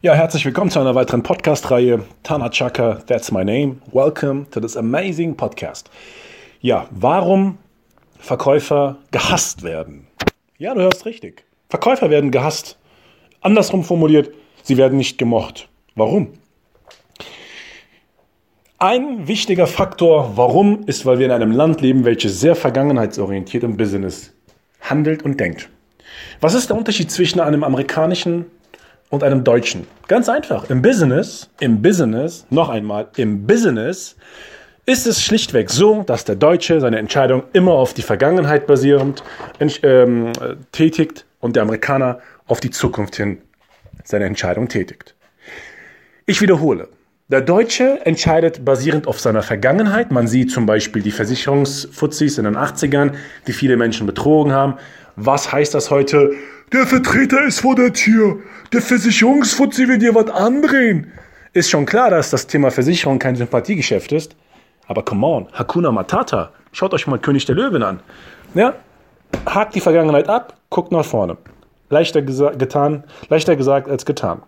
Ja, herzlich willkommen zu einer weiteren Podcast-Reihe. Tana Chaka, that's my name. Welcome to this amazing podcast. Ja, warum Verkäufer gehasst werden? Ja, du hörst richtig. Verkäufer werden gehasst. Andersrum formuliert, sie werden nicht gemocht. Warum? Ein wichtiger Faktor, warum, ist, weil wir in einem Land leben, welches sehr vergangenheitsorientiert im Business handelt und denkt. Was ist der Unterschied zwischen einem amerikanischen und einem Deutschen? Ganz einfach. Im Business, im Business, noch einmal, im Business ist es schlichtweg so, dass der Deutsche seine Entscheidung immer auf die Vergangenheit basierend ähm, tätigt und der Amerikaner auf die Zukunft hin seine Entscheidung tätigt. Ich wiederhole. Der Deutsche entscheidet basierend auf seiner Vergangenheit. Man sieht zum Beispiel die Versicherungsfuzis in den 80ern, die viele Menschen betrogen haben. Was heißt das heute? Der Vertreter ist vor der Tür. Der Versicherungsfuzzi will dir was andrehen. Ist schon klar, dass das Thema Versicherung kein Sympathiegeschäft ist. Aber come on, Hakuna Matata. Schaut euch mal König der Löwen an. Ja? Hakt die Vergangenheit ab, guckt nach vorne. Leichter, getan, leichter gesagt als getan.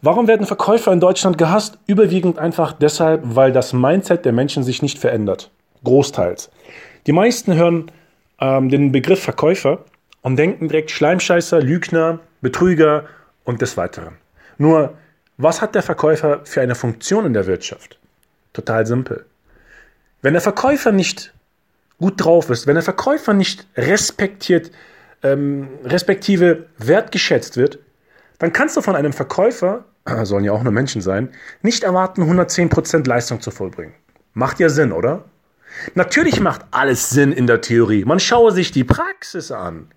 Warum werden Verkäufer in Deutschland gehasst? Überwiegend einfach deshalb, weil das Mindset der Menschen sich nicht verändert. Großteils. Die meisten hören ähm, den Begriff Verkäufer und denken direkt Schleimscheißer, Lügner, Betrüger und des Weiteren. Nur, was hat der Verkäufer für eine Funktion in der Wirtschaft? Total simpel. Wenn der Verkäufer nicht gut drauf ist, wenn der Verkäufer nicht respektiert, ähm, respektive wertgeschätzt wird, dann kannst du von einem Verkäufer, sollen ja auch nur Menschen sein, nicht erwarten, 110% Leistung zu vollbringen. Macht ja Sinn, oder? Natürlich macht alles Sinn in der Theorie. Man schaue sich die Praxis an.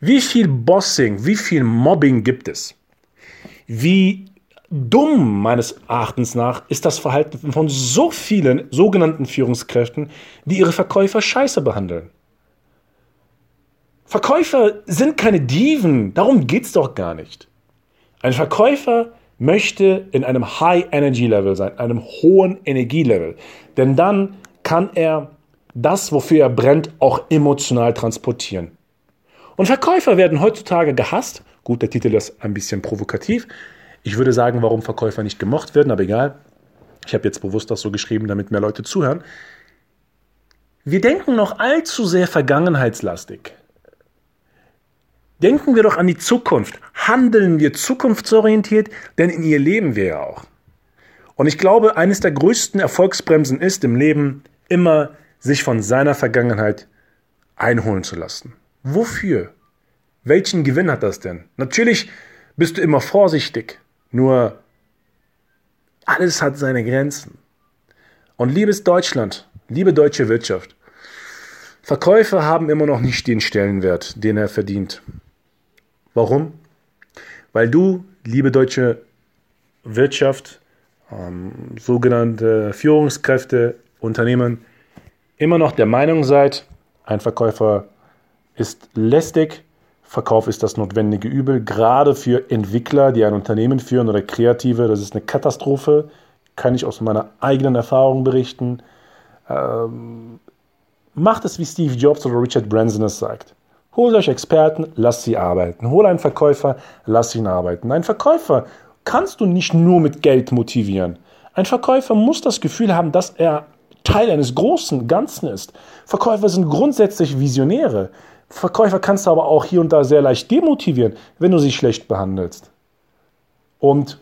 Wie viel Bossing, wie viel Mobbing gibt es? Wie dumm meines Erachtens nach ist das Verhalten von so vielen sogenannten Führungskräften, die ihre Verkäufer scheiße behandeln. Verkäufer sind keine Diven, darum geht es doch gar nicht. Ein Verkäufer möchte in einem High Energy Level sein, einem hohen Energielevel, denn dann kann er das, wofür er brennt, auch emotional transportieren. Und Verkäufer werden heutzutage gehasst. Gut, der Titel ist ein bisschen provokativ. Ich würde sagen, warum Verkäufer nicht gemocht werden, aber egal. Ich habe jetzt bewusst das so geschrieben, damit mehr Leute zuhören. Wir denken noch allzu sehr vergangenheitslastig. Denken wir doch an die Zukunft. Handeln wir zukunftsorientiert, denn in ihr leben wir ja auch. Und ich glaube, eines der größten Erfolgsbremsen ist im Leben immer, sich von seiner Vergangenheit einholen zu lassen. Wofür? Welchen Gewinn hat das denn? Natürlich bist du immer vorsichtig, nur alles hat seine Grenzen. Und liebes Deutschland, liebe deutsche Wirtschaft, Verkäufer haben immer noch nicht den Stellenwert, den er verdient. Warum? Weil du, liebe deutsche Wirtschaft, ähm, sogenannte Führungskräfte, Unternehmen, immer noch der Meinung seid, ein Verkäufer ist lästig, Verkauf ist das notwendige Übel, gerade für Entwickler, die ein Unternehmen führen oder Kreative, das ist eine Katastrophe, kann ich aus meiner eigenen Erfahrung berichten. Ähm, macht es wie Steve Jobs oder Richard Branson es sagt. Holt euch Experten, lasst sie arbeiten. Hol einen Verkäufer, lasst ihn arbeiten. Ein Verkäufer kannst du nicht nur mit Geld motivieren. Ein Verkäufer muss das Gefühl haben, dass er Teil eines großen Ganzen ist. Verkäufer sind grundsätzlich Visionäre. Verkäufer kannst du aber auch hier und da sehr leicht demotivieren, wenn du sie schlecht behandelst. Und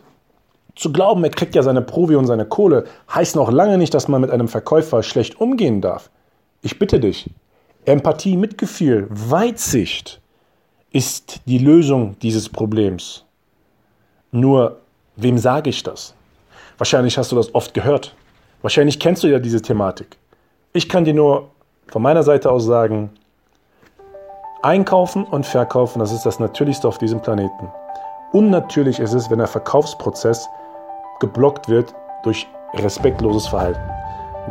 zu glauben, er kriegt ja seine Provi und seine Kohle, heißt noch lange nicht, dass man mit einem Verkäufer schlecht umgehen darf. Ich bitte dich, Empathie, Mitgefühl, Weitsicht ist die Lösung dieses Problems. Nur, wem sage ich das? Wahrscheinlich hast du das oft gehört. Wahrscheinlich kennst du ja diese Thematik. Ich kann dir nur von meiner Seite aus sagen, einkaufen und verkaufen, das ist das Natürlichste auf diesem Planeten. unnatürlich ist es, wenn der Verkaufsprozess geblockt wird durch respektloses Verhalten.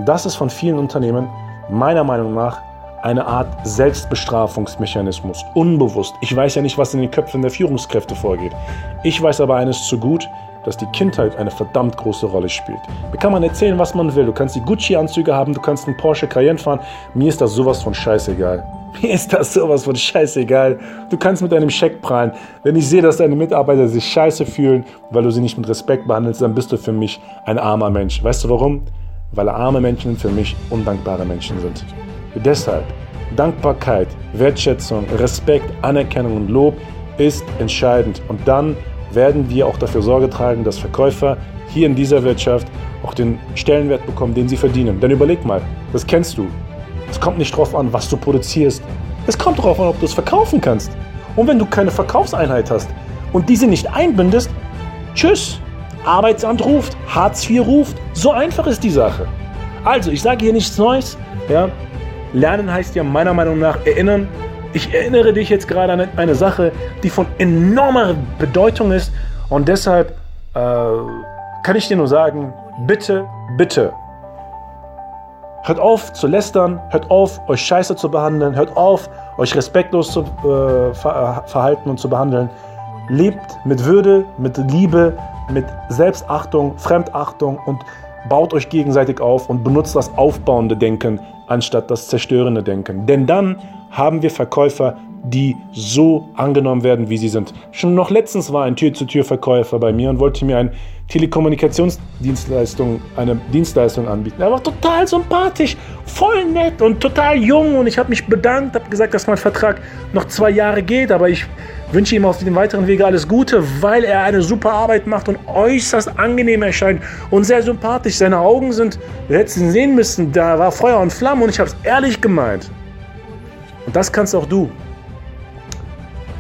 Das ist von vielen Unternehmen meiner Meinung nach eine Art Selbstbestrafungsmechanismus, unbewusst. Ich weiß ja nicht, was in den Köpfen der Führungskräfte vorgeht. Ich weiß aber eines zu gut, dass die Kindheit eine verdammt große Rolle spielt. Mir kann man erzählen, was man will. Du kannst die Gucci-Anzüge haben, du kannst einen Porsche Cayenne fahren. Mir ist das sowas von scheißegal. Mir ist das sowas von scheißegal. Du kannst mit deinem Scheck prallen. Wenn ich sehe, dass deine Mitarbeiter sich scheiße fühlen, weil du sie nicht mit Respekt behandelst, dann bist du für mich ein armer Mensch. Weißt du warum? Weil arme Menschen für mich undankbare Menschen sind. Deshalb, Dankbarkeit, Wertschätzung, Respekt, Anerkennung und Lob ist entscheidend. Und dann werden wir auch dafür Sorge tragen, dass Verkäufer hier in dieser Wirtschaft auch den Stellenwert bekommen, den sie verdienen. Denn überleg mal, das kennst du. Es kommt nicht darauf an, was du produzierst. Es kommt darauf an, ob du es verkaufen kannst. Und wenn du keine Verkaufseinheit hast und diese nicht einbindest, tschüss. Arbeitsamt ruft, Hartz IV ruft. So einfach ist die Sache. Also, ich sage hier nichts Neues. Ja? Lernen heißt ja meiner Meinung nach erinnern. Ich erinnere dich jetzt gerade an eine Sache, die von enormer Bedeutung ist. Und deshalb äh, kann ich dir nur sagen, bitte, bitte, hört auf zu lästern, hört auf, euch scheiße zu behandeln, hört auf, euch respektlos zu äh, ver äh, verhalten und zu behandeln. Lebt mit Würde, mit Liebe, mit Selbstachtung, Fremdachtung und baut euch gegenseitig auf und benutzt das aufbauende Denken anstatt das zerstörende Denken. Denn dann haben wir Verkäufer, die so angenommen werden, wie sie sind. Schon noch letztens war ein Tür-zu-Tür-Verkäufer bei mir und wollte mir eine Telekommunikationsdienstleistung, eine Dienstleistung anbieten. Er war total sympathisch, voll nett und total jung und ich habe mich bedankt, habe gesagt, dass mein Vertrag noch zwei Jahre geht, aber ich wünsche ihm auf dem weiteren Wege alles Gute, weil er eine super Arbeit macht und äußerst angenehm erscheint und sehr sympathisch. Seine Augen sind, wir hätten sehen müssen, da war Feuer und Flamme und ich habe es ehrlich gemeint. Und das kannst auch du.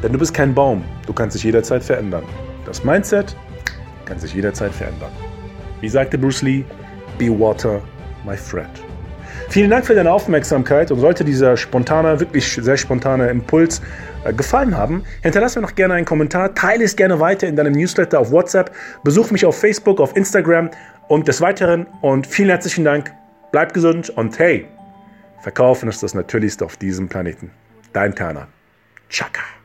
Denn du bist kein Baum. Du kannst dich jederzeit verändern. Das Mindset kann sich jederzeit verändern. Wie sagte Bruce Lee, be water, my friend. Vielen Dank für deine Aufmerksamkeit und sollte dieser spontane, wirklich sehr spontane Impuls äh, gefallen haben, hinterlass mir noch gerne einen Kommentar, teile es gerne weiter in deinem Newsletter auf WhatsApp, besuch mich auf Facebook, auf Instagram und des Weiteren und vielen herzlichen Dank, bleib gesund und hey, Verkaufen ist das Natürlichste auf diesem Planeten. Dein Terner. Chaka.